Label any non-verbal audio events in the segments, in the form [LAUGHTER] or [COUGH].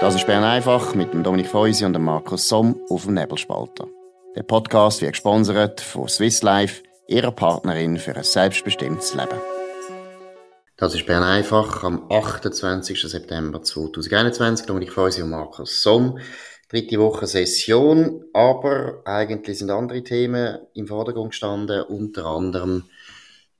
Das ist Bern einfach mit dem Dominik Feusi und dem Markus Somm auf dem Nebelspalter. Der Podcast wird gesponsert von Swiss Life, ihrer Partnerin für ein selbstbestimmtes Leben. Das ist Bern einfach am 28. September 2021. Dominik Feusi und Markus Somm. Dritte Woche Session, aber eigentlich sind andere Themen im Vordergrund gestanden, unter anderem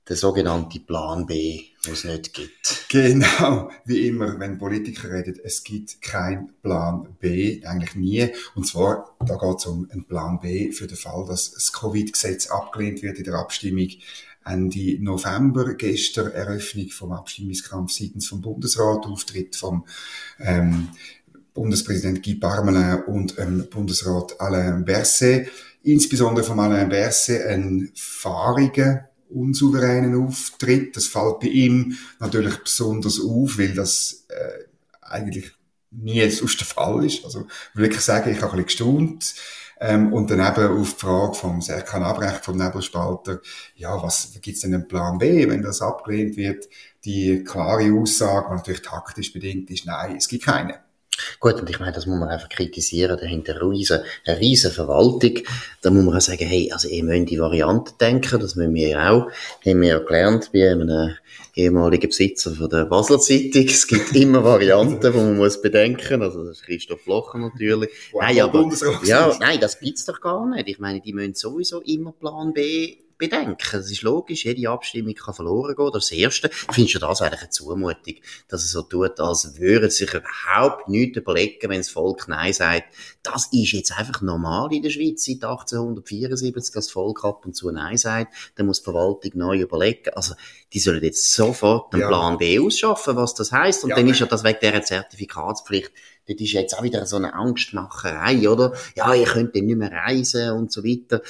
der sogenannte Plan B, den es nicht gibt. Genau, wie immer, wenn Politiker reden, es gibt keinen Plan B, eigentlich nie. Und zwar, da geht es um einen Plan B für den Fall, dass das Covid-Gesetz abgelehnt wird in der Abstimmung Ende November, gestern Eröffnung vom Abstimmungskampf seitens vom Bundesrat, Auftritt vom ähm, Bundespräsident Guy Parmelin und ähm, Bundesrat Alain Berset. Insbesondere von Alain Berset ein fahriger unsouveränen Auftritt. Das fällt bei ihm natürlich besonders auf, weil das äh, eigentlich nie sonst der Fall ist. Also wirklich sagen, ich habe ein bisschen gestaunt. Ähm, und dann eben auf die Frage vom Serkan Abrecht vom Nebelspalter, ja, was gibt's denn einen Plan B, wenn das abgelehnt wird? Die klare Aussage, die natürlich taktisch bedingt ist, nein, es gibt keine. Gut, und ich meine, das muss man einfach kritisieren. Dahinter eine riesen, eine riesen Verwaltung. Da muss man auch sagen, hey, also ihr müsst die Varianten denken, das müssen wir ja auch. Haben wir ja gelernt bei einem ehemaligen Besitzer von der Basler Zeitung. Es gibt immer Varianten, die man muss bedenken. Also, das ist Christoph Locher natürlich. Wow, nein, aber, ja, nein, das gibt's doch gar nicht. Ich meine, die müssen sowieso immer Plan B bedenken. Es ist logisch, jede Abstimmung kann verloren gehen. Das Erste. Findest du das eigentlich eine Zumutung, dass es so tut, als würde sich überhaupt nichts überlegen, wenn das Volk Nein sagt. Das ist jetzt einfach normal in der Schweiz seit 1874, dass das Volk ab und zu Nein sagt. Dann muss die Verwaltung neu überlegen. Also, die sollen jetzt sofort einen ja. Plan B ausschaffen, was das heißt. Und ja, dann ist ja das wegen dieser Zertifikatspflicht das ist jetzt auch wieder so eine Angstmacherei, oder? Ja, ihr könnt dann nicht mehr reisen und so weiter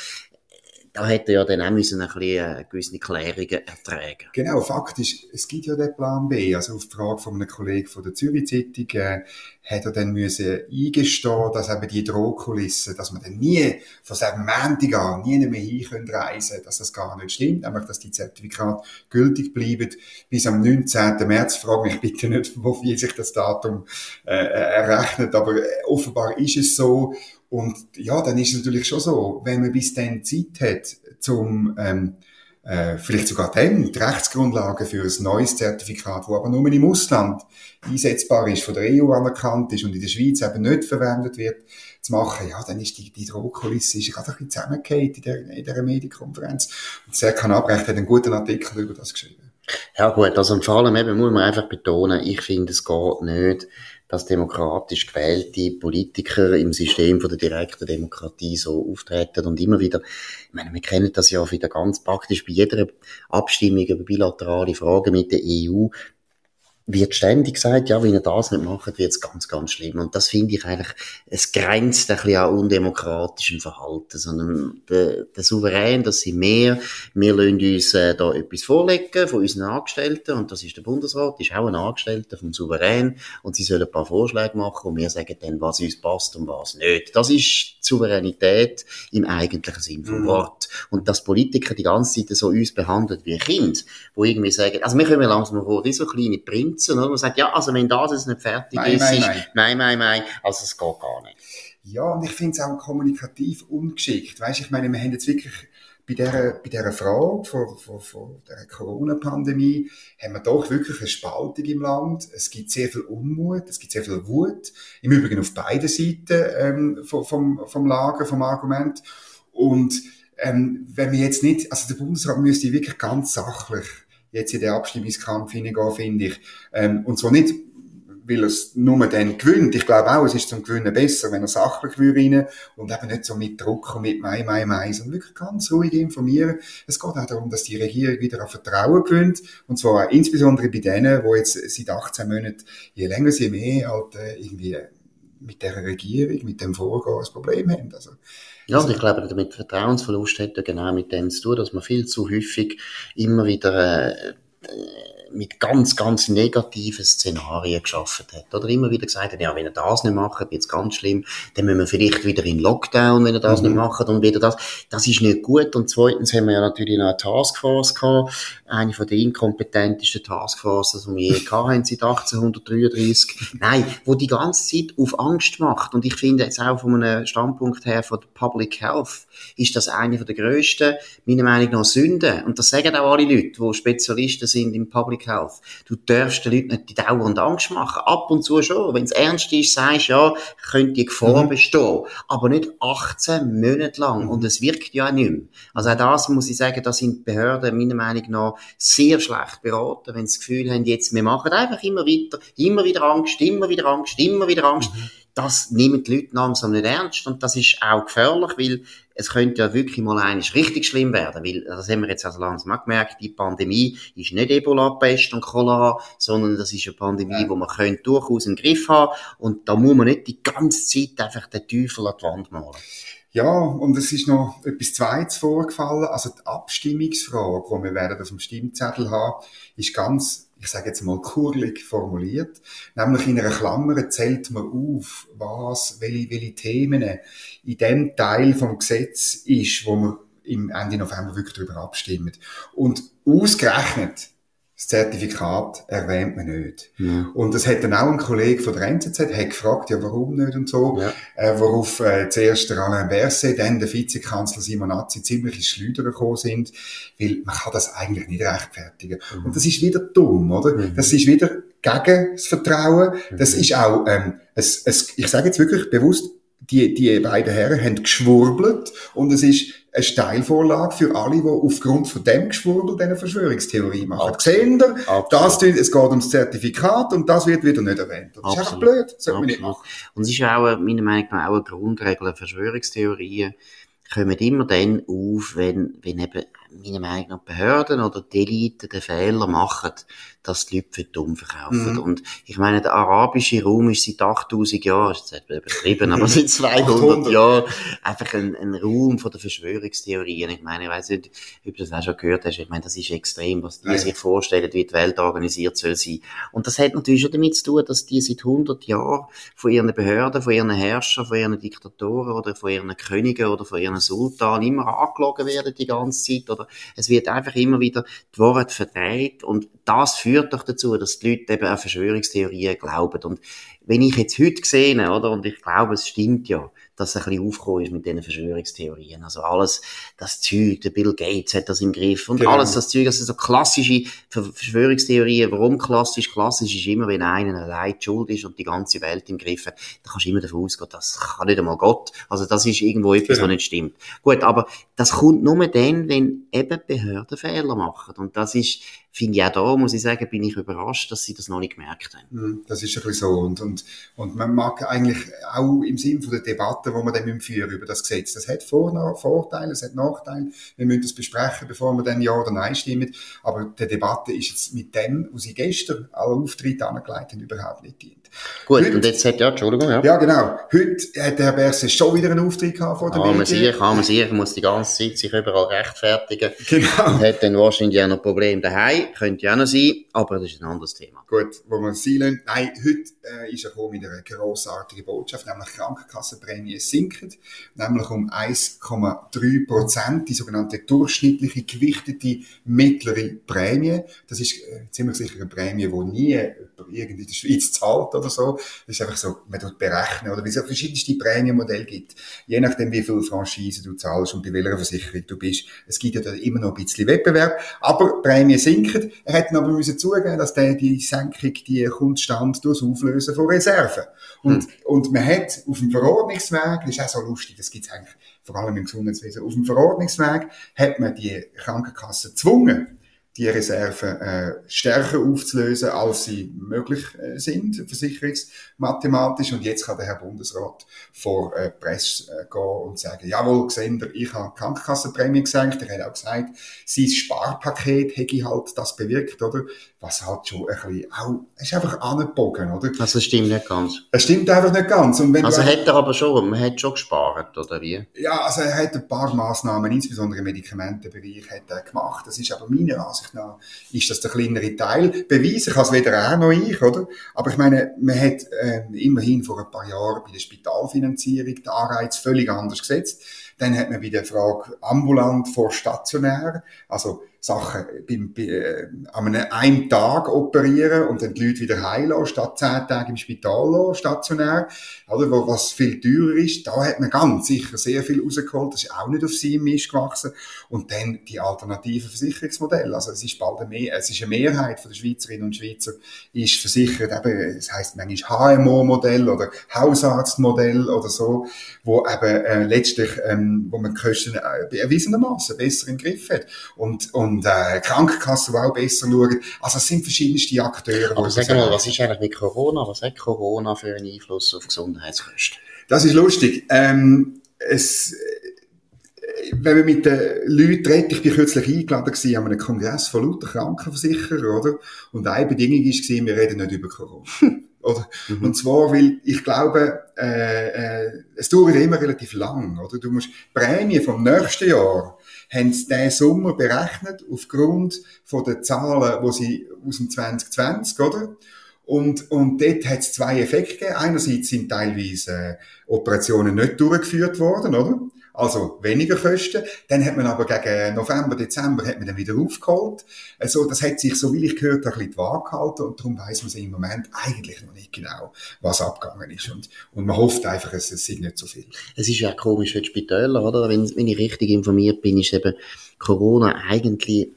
da hätte ja dann auch müssen ein bisschen äh, gewisse Klärungen ertragen. Genau, faktisch, es gibt ja den Plan B. Also auf die Frage von einem Kollegen von der Zürich Zeitung äh, hat er dann müssen eingestehen, dass eben die Drohkulisse, dass man dann nie von seinem Montag an nie mehr hin können reisen, dass das gar nicht stimmt, nämlich dass die Zertifikate gültig bleiben bis am 19. März. Frage mich bitte nicht, [LAUGHS] wie sich das Datum äh, errechnet, aber äh, offenbar ist es so und ja, dann ist es natürlich schon so, wenn man bis dann Zeit hat, zum ähm, äh, vielleicht sogar dann die Rechtsgrundlage für ein neues Zertifikat, wo aber nur im Ausland einsetzbar ist, von der EU anerkannt ist und in der Schweiz eben nicht verwendet wird, zu machen, ja, dann ist die, die Drohkulisse ist gerade ein bisschen zusammengefallen in der, in der Medienkonferenz. Und Serkan Abrecht hat einen guten Artikel über das geschrieben. Ja gut, also vor allem eben muss man einfach betonen, ich finde, es geht nicht, dass demokratisch gewählte Politiker im System von der direkten Demokratie so auftreten und immer wieder, ich meine, wir kennen das ja wieder ganz praktisch bei jeder Abstimmung über bilaterale Fragen mit der EU, wird ständig gesagt, ja, wenn ihr das nicht macht, wird es ganz, ganz schlimm. Und das finde ich eigentlich, es grenzt ein bisschen an undemokratischem Verhalten, sondern der, der Souverän, das sind wir, wir lassen uns äh, da etwas vorlegen von unseren Angestellten, und das ist der Bundesrat, ist auch ein Angestellter vom Souverän, und sie sollen ein paar Vorschläge machen, und wir sagen dann, was uns passt und was nicht. Das ist Souveränität im eigentlichen Sinn vom mhm. Wort. Und dass Politiker die ganze Zeit so uns behandeln wie Kind, wo irgendwie sagen, also wir können langsam vor, wie so kleine Prinzen, oder? Man sagt, ja, also wenn das jetzt nicht fertig nein, ist, nein, ist, nein, nein, nein, nein, also es geht gar nicht. Ja, und ich finde es auch kommunikativ ungeschickt. Weißt, ich meine, wir haben jetzt wirklich bei dieser, bei dieser Frage von, von, von der Corona-Pandemie haben wir doch wirklich eine Spaltung im Land. Es gibt sehr viel Unmut, es gibt sehr viel Wut. Im Übrigen auf beiden Seiten ähm, vom, vom Lager, vom Argument. Und ähm, wenn wir jetzt nicht, also der Bundesrat müsste wirklich ganz sachlich jetzt in den Abstimmungskampf hineingehen, finde ich. Ähm, und zwar nicht weil es nur dann gewinnt. Ich glaube auch, es ist zum Gewinnen besser, wenn er sachlich rein und eben nicht so mit Druck und mit Mai, Mai, Mai, sondern wirklich ganz ruhig informieren. Es geht auch darum, dass die Regierung wieder an Vertrauen gewinnt und zwar auch insbesondere bei denen, die jetzt seit 18 Monaten, je länger sie mehr halt äh, irgendwie mit der Regierung, mit dem Vorgehen ein Problem haben. Also, ja, und ich glaube, damit Vertrauensverlust hat ja genau mit dem zu tun, dass man viel zu häufig immer wieder äh, mit ganz, ganz negativen Szenarien geschaffen hat. Oder immer wieder gesagt hat, ja, wenn er das nicht macht, wird es ganz schlimm, dann müssen wir vielleicht wieder in Lockdown, wenn er das mhm. nicht macht und wieder das. Das ist nicht gut. Und zweitens haben wir ja natürlich noch eine Taskforce gehabt, eine von den inkompetentesten Taskforces, die wir je [LAUGHS] hatten seit 1833. Nein, wo die ganze Zeit auf Angst macht. Und ich finde jetzt auch von einem Standpunkt her von der Public Health ist das eine von der grössten, meiner Meinung nach, Sünden. Und das sagen auch alle Leute, die Spezialisten sind im Public Health. Du darfst den Leuten nicht die dauernd Angst machen. Ab und zu schon. Wenn es ernst ist, sagst du, ja, könnte die Gefahr mhm. bestehen. Aber nicht 18 Monate lang. Und es wirkt ja nicht mehr. Also auch das muss ich sagen, da sind Behörden meiner Meinung nach sehr schlecht beraten, wenn sie das Gefühl haben, jetzt, wir machen einfach immer weiter, immer wieder Angst, immer wieder Angst, immer wieder Angst. Mhm. Das nehmen die Leute langsam nicht ernst und das ist auch gefährlich, weil es könnte ja wirklich mal eines richtig schlimm werden, weil das haben wir jetzt also langsam auch gemerkt, die Pandemie ist nicht Ebola, Pest und Cholera, sondern das ist eine Pandemie, ja. wo man könnte durchaus einen Griff haben und da muss man nicht die ganze Zeit einfach den Teufel an die Wand malen. Ja, und es ist noch etwas Zweites vorgefallen. Also die Abstimmungsfrage, die wir werden auf dem Stimmzettel haben, ist ganz, ich sage jetzt mal, kurlig formuliert. Nämlich in einer Klammer zählt man auf, was, welche, welche Themen in dem Teil vom Gesetz ist, wo man im Ende November wirklich darüber abstimmt. Und ausgerechnet das Zertifikat erwähnt man nicht. Ja. Und das hat dann auch ein Kollege von der NZZ hat gefragt, ja, warum nicht und so. Ja. Äh, worauf äh, zuerst der Alain Berset, dann der Vizekanzler Simonazzi ziemlich ins Schleudern gekommen sind, weil man kann das eigentlich nicht rechtfertigen. Mhm. Und das ist wieder dumm, oder? Mhm. Das ist wieder gegen das Vertrauen. Das mhm. ist auch, ähm, es, es, ich sage jetzt wirklich bewusst, die, die beiden Herren haben geschwurbelt und es ist eine Steilvorlage für alle, die aufgrund von dem Geschwurbel diese Verschwörungstheorie machen. Absolut. Ihr, das, es geht ums Zertifikat und das wird wieder nicht erwähnt. Das Absolut. ist einfach blöd, das sollte man nicht machen. Und es ist auch, meiner Meinung nach, auch eine Grundregel, Verschwörungstheorien kommen immer dann auf, wenn, wenn eben, meiner Meinung nach, Behörden oder die Elite den Fehler machen, dass die Leute für dumm verkaufen. Mhm. Und ich meine, der arabische Raum ist seit 8000 Jahren, ist jetzt übertrieben, aber seit [LAUGHS] 200 Jahren einfach ein, ein Raum von der Verschwörungstheorien. Ich meine, ich weiß nicht, ob du das auch schon gehört hast. Ich meine, das ist extrem, was die ja. sich vorstellen, wie die Welt organisiert soll sein. Und das hat natürlich schon damit zu tun, dass die seit 100 Jahren von ihren Behörden, von ihren Herrschern, von ihren Diktatoren oder von ihren Königen oder von ihren Sultanen immer angelogen werden die ganze Zeit. Oder es wird einfach immer wieder die Wahrheit verdreht und das führt doch dazu, dass die Leute eben an Verschwörungstheorien glauben. Und wenn ich jetzt heute sehe, oder, und ich glaube, es stimmt ja, dass es ein bisschen aufgekommen ist mit diesen Verschwörungstheorien. Also alles, das Zeug, der Bill Gates hat das im Griff und genau. alles das Zeug, also so klassische Verschwörungstheorien. Warum klassisch? Klassisch ist immer, wenn einer allein schuld ist und die ganze Welt im Griff hat, dann kannst du immer davon ausgehen, das kann nicht einmal Gott. Also das ist irgendwo etwas, genau. was nicht stimmt. Gut, aber das kommt nur dann, wenn eben Behörden Fehler machen. Und das ist, finde ich auch da, muss ich sagen, bin ich überrascht, dass sie das noch nicht gemerkt haben. Hm, das ist ein bisschen so. Und, und, und man mag eigentlich auch im Sinn von der Debatte, die wir dann führen über das Gesetz, das hat Vor Vorteile, es hat Nachteile. Wir müssen das besprechen, bevor wir dann Ja oder Nein stimmen. Aber die Debatte ist jetzt mit dem, was sie gestern alle Auftritte angelegt haben, überhaupt nicht dient. Gut, Heute, und jetzt hat, ja, Entschuldigung, ja. Ja, genau. Heute hat der Herr Berse schon wieder einen Auftritt gehabt vor der Medien. Sicher, kann man sicher, muss die ganze Zeit sich überall rechtfertigen. Genau. Und hat dann wahrscheinlich auch noch Probleme daheim. Könnte ja auch noch sein, aber das ist ein anderes Thema. Gut, wo man sie lassen. Nein, heute äh, ist er gekommen mit einer grossartigen Botschaft, nämlich Krankenkassenprämie sinken, nämlich um 1,3 Prozent, die sogenannte durchschnittliche gewichtete mittlere Prämie. Das ist äh, ziemlich sicher eine Prämie, die nie irgendwie in der Schweiz zahlt oder so. Das ist einfach so, man tut berechnen, oder wie es ja verschiedenste Prämienmodelle gibt. Je nachdem, wie viel Franchise du zahlst und bei welcher Versicherung du bist. Es gibt ja da immer noch ein bisschen Wettbewerb. Aber Prämien sinken. Er hätte aber müssen zugeben, dass der, die Senkung, die kommt stand durch Auflösen von Reserven. Und, hm. und man hat auf dem Verordnungsweg, das ist auch so lustig, das gibt's eigentlich vor allem im Gesundheitswesen, auf dem Verordnungsweg hat man die Krankenkasse gezwungen, die Reserven äh, stärker aufzulösen, als sie möglich äh, sind, versicherungsmathematisch. Und jetzt kann der Herr Bundesrat vor äh, Presse äh, gehen und sagen, jawohl, gesehen ich habe Krankenkassenprämie gesenkt. Er hat auch gesagt, sein Sparpaket hätte halt das bewirkt, oder? Was halt schon ein bisschen auch, ist einfach angebogen, oder? Also das stimmt nicht ganz. Es stimmt einfach nicht ganz. Und wenn also hat er aber schon, man hat schon gespart, oder wie? Ja, also er hat ein paar Massnahmen, insbesondere im Medikamentenbereich, hat er gemacht. Das ist aber meiner Ansicht nach ist das der kleinere Teil. Beweisen kann es weder er noch ich, oder? Aber ich meine, man hat äh, immerhin vor ein paar Jahren bei der Spitalfinanzierung den Anreiz völlig anders gesetzt. Dann hat man bei der Frage ambulant vor stationär, also Sachen beim, bei, äh, an einem, Tag operieren und dann die Leute wieder heilen, statt zehn Tage im Spital lassen, stationär, oder, wo, was viel teurer ist. Da hat man ganz sicher sehr viel rausgeholt. Das ist auch nicht auf seinem Mist gewachsen. Und dann die alternativen Versicherungsmodelle. Also es ist bald eine, Mehr es ist eine Mehrheit von der Schweizerinnen und Schweizer ist versichert, eben, es heisst manchmal HMO-Modell oder Hausarztmodell oder so, wo eben äh, letztlich, ähm, wo man Kosten äh, erwiesenermaßen besser im Griff hat. Und, und und äh, Krankenkassen, die auch besser schauen. Also es sind verschiedenste Akteure. Aber sag mal, was ist eigentlich mit Corona? Was hat Corona für einen Einfluss auf Gesundheitskosten? Das ist lustig. Ähm, es, wenn man mit den Leuten redet, ich bin kürzlich eingeladen gewesen an einem Kongress von lauter Krankenversicherer, oder? Und eine Bedingung war, wir reden nicht über Corona. [LAUGHS] Oder? Mhm. Und zwar, weil ich glaube, äh, äh, es dauert immer relativ lang. Oder? Du musst Prämie vom nächsten Jahr haben sie diesen Sommer berechnet aufgrund von den Zahlen, wo sie aus dem 2020, oder? Und, und dort hat es zwei Effekte gegeben. Einerseits sind teilweise äh, Operationen nicht durchgeführt worden, oder? Also weniger Kosten. Dann hat man aber gegen November, Dezember hat man dann wieder aufgeholt. Also das hat sich, so wie ich gehört ein bisschen Waage gehalten und darum weiss man im Moment eigentlich noch nicht genau, was abgegangen ist. Und, und man hofft einfach, es, es sind nicht so viel. Es ist ja komisch für die Spitäler, oder? Wenn, wenn ich richtig informiert bin, ist eben Corona eigentlich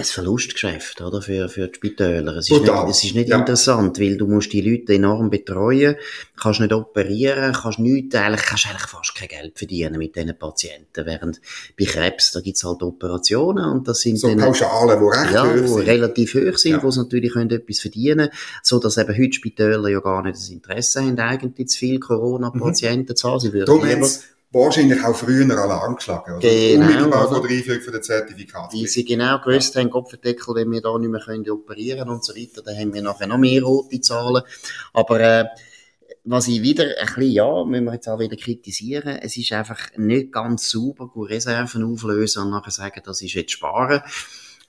ein Verlustgeschäft, oder? Für, für die Spitäler. Es ist nicht, es ist nicht ja. interessant, weil du musst die Leute enorm betreuen, kannst nicht operieren, kannst nicht, eigentlich, kannst eigentlich fast kein Geld verdienen mit diesen Patienten. Während bei Krebs, da gibt's halt Operationen und das sind so dann, Pauschalen, die recht ja, hoch sind. relativ hoch sind, ja. wo sie natürlich können etwas verdienen können, so dass eben heute Spitäler ja gar nicht das Interesse haben, eigentlich zu viel Corona-Patienten mhm. zu haben. Sie würden lieber wahrscheinlich auch früher Alarm geschlagen, oder? Genau. Unmittelbar vor der Einführung von der Zertifikat. Weil sie genau gewusst haben, Kopfverdeckel, wenn wir da nicht mehr können operieren und so weiter, dann haben wir nachher noch mehr rote Zahlen. Aber, äh, was ich wieder ein bisschen, ja, müssen wir jetzt auch wieder kritisieren, es ist einfach nicht ganz sauber, gut Reserven auflösen und nachher sagen, das ist jetzt sparen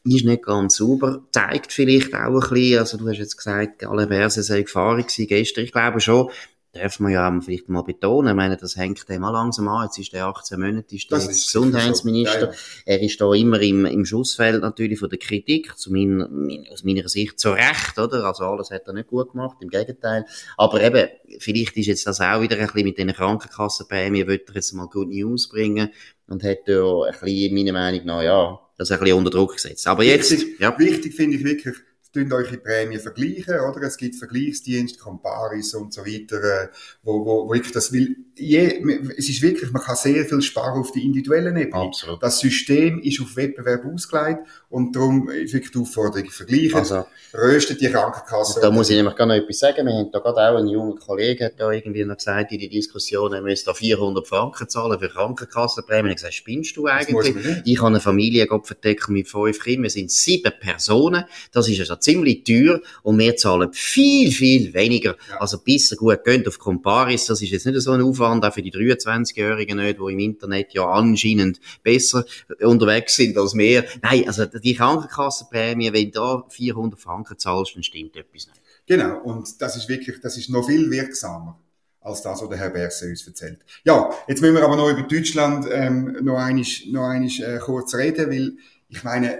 ist nicht ganz sauber, zeigt vielleicht auch ein bisschen, also du hast jetzt gesagt, alle Verse sei Gefahren gewesen gestern, ich glaube schon, darf man ja vielleicht mal betonen, ich meine, das hängt dem mal langsam an, jetzt ist der 18 Monate, ist der ist Gesundheitsminister, so. er ist da immer im, im Schussfeld natürlich von der Kritik, zu mein, aus meiner Sicht zu Recht, oder, also alles hat er nicht gut gemacht, im Gegenteil, aber eben, vielleicht ist jetzt das auch wieder ein bisschen mit den Krankenkassenprämien, wird er jetzt mal Good News bringen. Und hat ja ein bisschen, meiner Meinung nach, ja, das ein bisschen unter Druck gesetzt. Aber jetzt, wichtig, ja. Wichtig finde ich wirklich, tun eure Prämie vergleichen, oder? Es gibt Vergleichsdienste, Comparis und so weiter, äh, wo, wo, wo ich das will. Je, es ist wirklich, man kann sehr viel sparen auf die individuellen Ebene. Absolut. Das System ist auf Wettbewerb ausgelegt und darum ist wirklich die Aufforderung vergleichen. Also, röstet die Krankenkasse. Da muss ich nämlich gar noch etwas sagen. Wir haben da gerade auch einen jungen Kollegen, hat da irgendwie noch gesagt in die Diskussion, er müsste da 400 Franken zahlen für Krankenkassenprämien. Ich gesagt, spinnst du eigentlich? Ich habe eine Familie Gott verdecken mit fünf Kindern. Wir sind sieben Personen. Das ist also ziemlich teuer und wir zahlen viel, viel weniger. Ja. Also bis gut gehen auf Comparis, das ist jetzt nicht so ein Aufwand, auch für die 23-Jährigen nicht, die im Internet ja anscheinend besser unterwegs sind als wir. Nein, also die Krankenkassenprämie, wenn du da 400 Franken zahlst, dann stimmt etwas nicht. Genau, und das ist wirklich, das ist noch viel wirksamer als das, was der Herr Berse uns erzählt. Ja, jetzt müssen wir aber noch über Deutschland ähm, noch einmal, noch einmal äh, kurz reden, weil ich meine,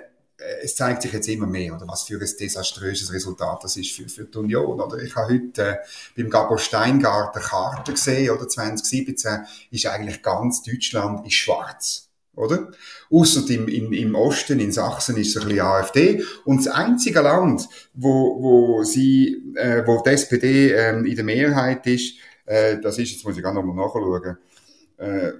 es zeigt sich jetzt immer mehr, oder was für ein desaströses Resultat das ist für, für die Union. Oder ich habe heute äh, beim Gabor Steingarten Karte gesehen, oder 2017 ist eigentlich ganz Deutschland ist schwarz. Oder? Ausser im, im, im Osten, in Sachsen, ist es ein bisschen AfD. Und das einzige Land, wo, wo sie, äh, wo die SPD ähm, in der Mehrheit ist, äh, das ist, jetzt muss ich gar noch mal nachschauen, äh,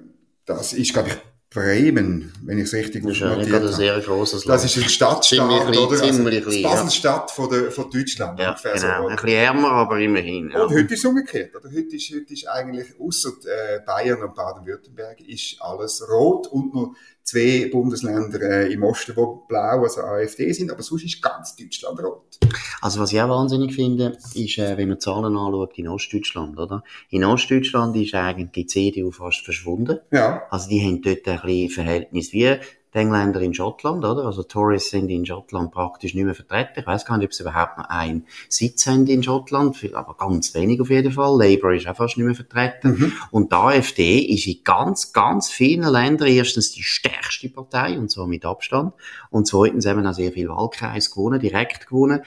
das ist, glaube ich, Bremen, wenn ich es richtig das ist ja nicht ein sehr großes Land. Das ist ein Stadtstaat, oder? Ziemlich also, Basel-Stadt von, der, von Deutschland. Ja, genau. So. Ein bisschen ärmer, aber immerhin. Ja. Und heute ist es umgekehrt, oder? Heute ist, heute ist eigentlich, außer äh, Bayern und Baden-Württemberg, ist alles rot und nur zwei Bundesländer äh, im Osten, wo blau, also AfD sind, aber sonst ist ganz Deutschland rot. Also was ich auch wahnsinnig finde, ist, äh, wenn man Zahlen anschaut in Ostdeutschland, oder? In Ostdeutschland ist eigentlich die CDU fast verschwunden. Ja. Also die haben dort ein bisschen Verhältnis wie die Engländer in Schottland, oder? Also Tories sind in Schottland praktisch nicht mehr vertreten. Ich weiß gar nicht, ob sie überhaupt noch einen Sitz haben in Schottland, aber ganz wenig auf jeden Fall. Labour ist auch fast nicht mehr vertreten. Mhm. Und die AfD ist in ganz, ganz vielen Ländern erstens die stärkste Partei, und zwar mit Abstand. Und zweitens haben auch sehr viel Wahlkreis gewonnen, direkt gewonnen.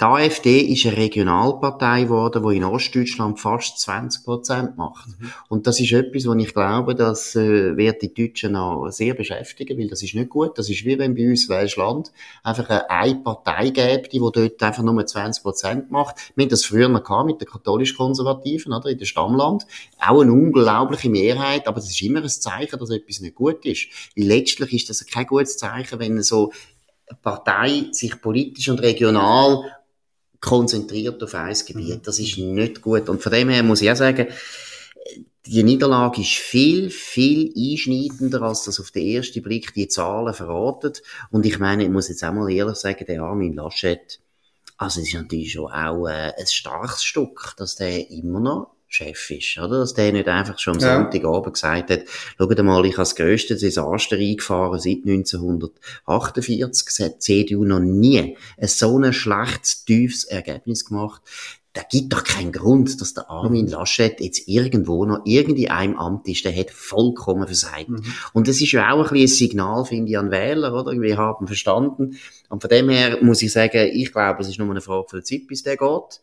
Die AfD ist eine Regionalpartei geworden, die in Ostdeutschland fast 20 Prozent macht. Mhm. Und das ist etwas, wo ich glaube, das äh, wird die Deutschen auch sehr beschäftigen, weil das ist nicht gut. Das ist wie wenn bei uns Welschland einfach eine Partei gäbe, die dort einfach nur 20 Prozent macht. Wir haben das früher noch gehabt mit den katholisch-konservativen, oder, in der Stammland. Auch eine unglaubliche Mehrheit, aber das ist immer ein Zeichen, dass etwas nicht gut ist. Weil letztlich ist das kein gutes Zeichen, wenn so eine Partei sich politisch und regional konzentriert auf ein Gebiet. Mhm. Das ist nicht gut. Und von dem her muss ich auch sagen, die Niederlage ist viel, viel einschneidender, als das auf den ersten Blick die Zahlen verraten. Und ich meine, ich muss jetzt auch mal ehrlich sagen, der Armin Laschet, also es ist natürlich schon auch äh, ein starkes Stück, dass der immer noch Chef ist, oder? Dass der nicht einfach schon am ja. Sonntagabend gesagt hat, schaut mal, ich habe das grösste Desaster eingefahren seit 1948. Es hat die CDU noch nie ein so ein schlechtes, tiefes Ergebnis gemacht. Da gibt doch keinen Grund, dass der Armin mhm. Laschet jetzt irgendwo noch irgendwie einem Amt ist, der hat vollkommen versagt. Mhm. Und das ist ja auch ein ein Signal, finde ich, an Wähler, oder? Wir haben verstanden. Und von dem her muss ich sagen, ich glaube, es ist nur eine Frage von der Zeit, bis der geht.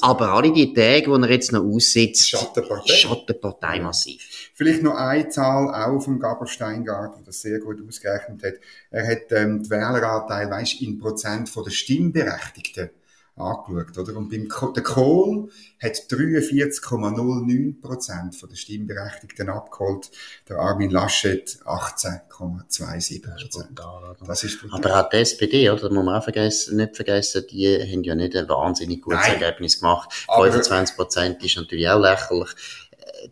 Aber alle die Tage, die er jetzt noch aussitzt, Schattenpartei. Schattenpartei massiv. Vielleicht noch eine Zahl auch vom Gaber Steingart, der das sehr gut ausgerechnet hat. Er hat ähm, die Wähleranteil, weißt, in Prozent von der Stimmberechtigten angeschaut, oder? Und beim Ko der Kohl hat 43,09 Prozent von den Stimmberechtigten abgeholt, der Armin Laschet 18,27 Prozent. Das ist brutal. Aber auch die SPD, oder? Das muss man auch vergessen, nicht vergessen, die haben ja nicht ein wahnsinnig gutes Nein. Ergebnis gemacht. 25 Prozent ist natürlich auch lächerlich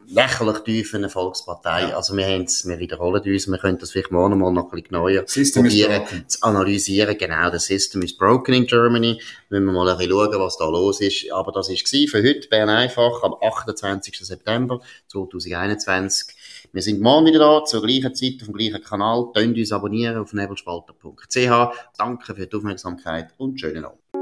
lächerlich tief eine Volkspartei. Ja. Also wir haben's, wir wiederholen uns, wir können das vielleicht morgen mal noch ein bisschen genauer System probieren zu analysieren. Genau, das System is broken in Germany. Müssen wir mal ein bisschen schauen, was da los ist. Aber das ist für heute Bern einfach am 28. September 2021. Wir sind morgen wieder da, zur gleichen Zeit, auf dem gleichen Kanal. Könnt uns abonnieren auf nebelspalter.ch. Danke für die Aufmerksamkeit und schönen Abend.